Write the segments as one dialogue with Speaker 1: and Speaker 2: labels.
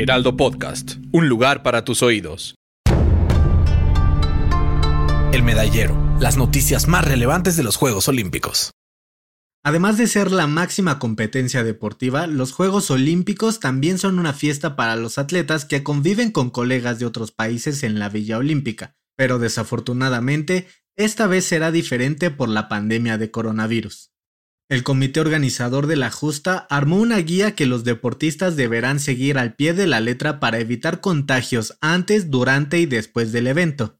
Speaker 1: Heraldo Podcast, un lugar para tus oídos.
Speaker 2: El medallero, las noticias más relevantes de los Juegos Olímpicos.
Speaker 3: Además de ser la máxima competencia deportiva, los Juegos Olímpicos también son una fiesta para los atletas que conviven con colegas de otros países en la Villa Olímpica, pero desafortunadamente esta vez será diferente por la pandemia de coronavirus. El comité organizador de la justa armó una guía que los deportistas deberán seguir al pie de la letra para evitar contagios antes, durante y después del evento.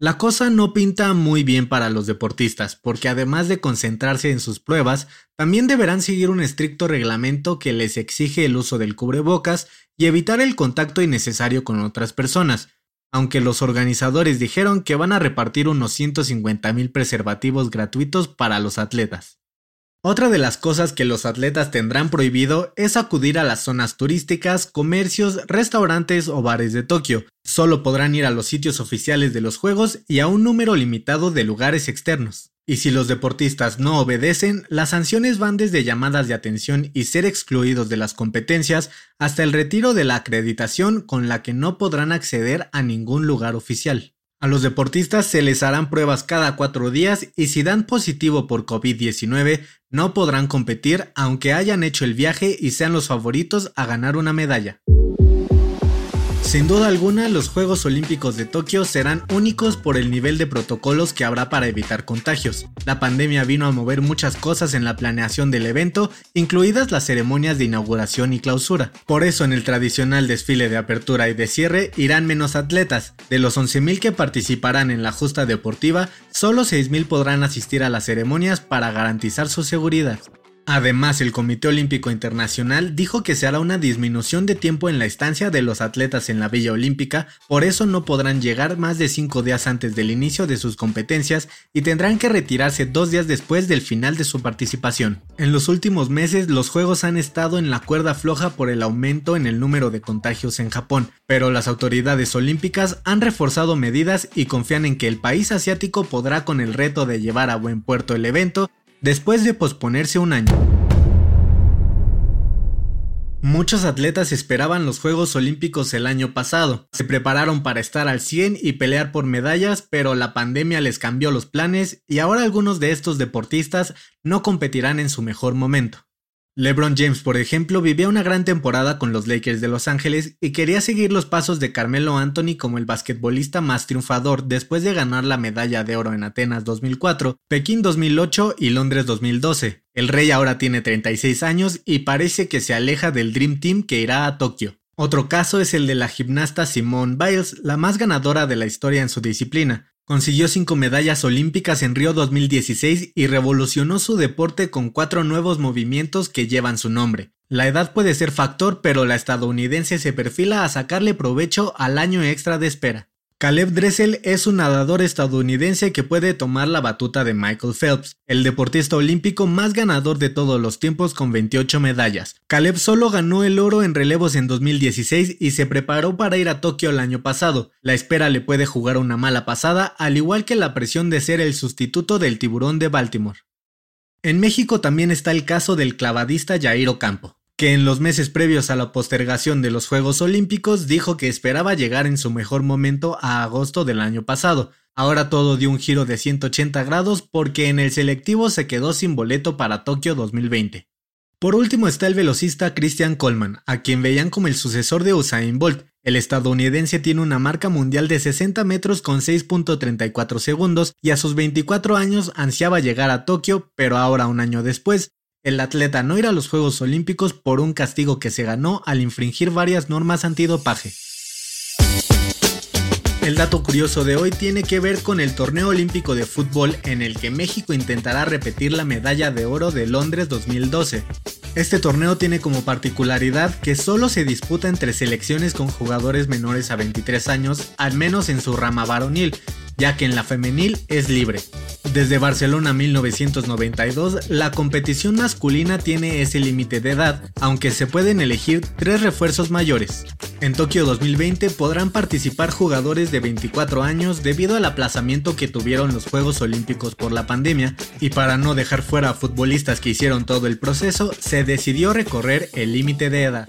Speaker 3: La cosa no pinta muy bien para los deportistas, porque además de concentrarse en sus pruebas, también deberán seguir un estricto reglamento que les exige el uso del cubrebocas y evitar el contacto innecesario con otras personas, aunque los organizadores dijeron que van a repartir unos 150.000 preservativos gratuitos para los atletas. Otra de las cosas que los atletas tendrán prohibido es acudir a las zonas turísticas, comercios, restaurantes o bares de Tokio. Solo podrán ir a los sitios oficiales de los Juegos y a un número limitado de lugares externos. Y si los deportistas no obedecen, las sanciones van desde llamadas de atención y ser excluidos de las competencias hasta el retiro de la acreditación con la que no podrán acceder a ningún lugar oficial. A los deportistas se les harán pruebas cada cuatro días y si dan positivo por COVID-19 no podrán competir aunque hayan hecho el viaje y sean los favoritos a ganar una medalla. Sin duda alguna, los Juegos Olímpicos de Tokio serán únicos por el nivel de protocolos que habrá para evitar contagios. La pandemia vino a mover muchas cosas en la planeación del evento, incluidas las ceremonias de inauguración y clausura. Por eso en el tradicional desfile de apertura y de cierre irán menos atletas. De los 11.000 que participarán en la justa deportiva, solo 6.000 podrán asistir a las ceremonias para garantizar su seguridad. Además, el Comité Olímpico Internacional dijo que se hará una disminución de tiempo en la estancia de los atletas en la Villa Olímpica, por eso no podrán llegar más de cinco días antes del inicio de sus competencias y tendrán que retirarse dos días después del final de su participación. En los últimos meses, los Juegos han estado en la cuerda floja por el aumento en el número de contagios en Japón, pero las autoridades olímpicas han reforzado medidas y confían en que el país asiático podrá con el reto de llevar a buen puerto el evento después de posponerse un año. Muchos atletas esperaban los Juegos Olímpicos el año pasado, se prepararon para estar al 100 y pelear por medallas, pero la pandemia les cambió los planes y ahora algunos de estos deportistas no competirán en su mejor momento. LeBron James, por ejemplo, vivía una gran temporada con los Lakers de Los Ángeles y quería seguir los pasos de Carmelo Anthony como el basquetbolista más triunfador después de ganar la medalla de oro en Atenas 2004, Pekín 2008 y Londres 2012. El rey ahora tiene 36 años y parece que se aleja del Dream Team que irá a Tokio. Otro caso es el de la gimnasta Simone Biles, la más ganadora de la historia en su disciplina. Consiguió cinco medallas olímpicas en Río 2016 y revolucionó su deporte con cuatro nuevos movimientos que llevan su nombre. La edad puede ser factor, pero la estadounidense se perfila a sacarle provecho al año extra de espera. Caleb Dressel es un nadador estadounidense que puede tomar la batuta de Michael Phelps, el deportista olímpico más ganador de todos los tiempos con 28 medallas. Caleb solo ganó el oro en relevos en 2016 y se preparó para ir a Tokio el año pasado. La espera le puede jugar una mala pasada, al igual que la presión de ser el sustituto del tiburón de Baltimore. En México también está el caso del clavadista Jair Ocampo que en los meses previos a la postergación de los Juegos Olímpicos dijo que esperaba llegar en su mejor momento a agosto del año pasado. Ahora todo dio un giro de 180 grados porque en el selectivo se quedó sin boleto para Tokio 2020. Por último está el velocista Christian Coleman, a quien veían como el sucesor de Usain Bolt. El estadounidense tiene una marca mundial de 60 metros con 6.34 segundos y a sus 24 años ansiaba llegar a Tokio, pero ahora un año después el atleta no irá a los Juegos Olímpicos por un castigo que se ganó al infringir varias normas antidopaje. El dato curioso de hoy tiene que ver con el torneo olímpico de fútbol en el que México intentará repetir la medalla de oro de Londres 2012. Este torneo tiene como particularidad que solo se disputa entre selecciones con jugadores menores a 23 años, al menos en su rama varonil, ya que en la femenil es libre. Desde Barcelona 1992, la competición masculina tiene ese límite de edad, aunque se pueden elegir tres refuerzos mayores. En Tokio 2020 podrán participar jugadores de 24 años debido al aplazamiento que tuvieron los Juegos Olímpicos por la pandemia, y para no dejar fuera a futbolistas que hicieron todo el proceso, se decidió recorrer el límite de edad.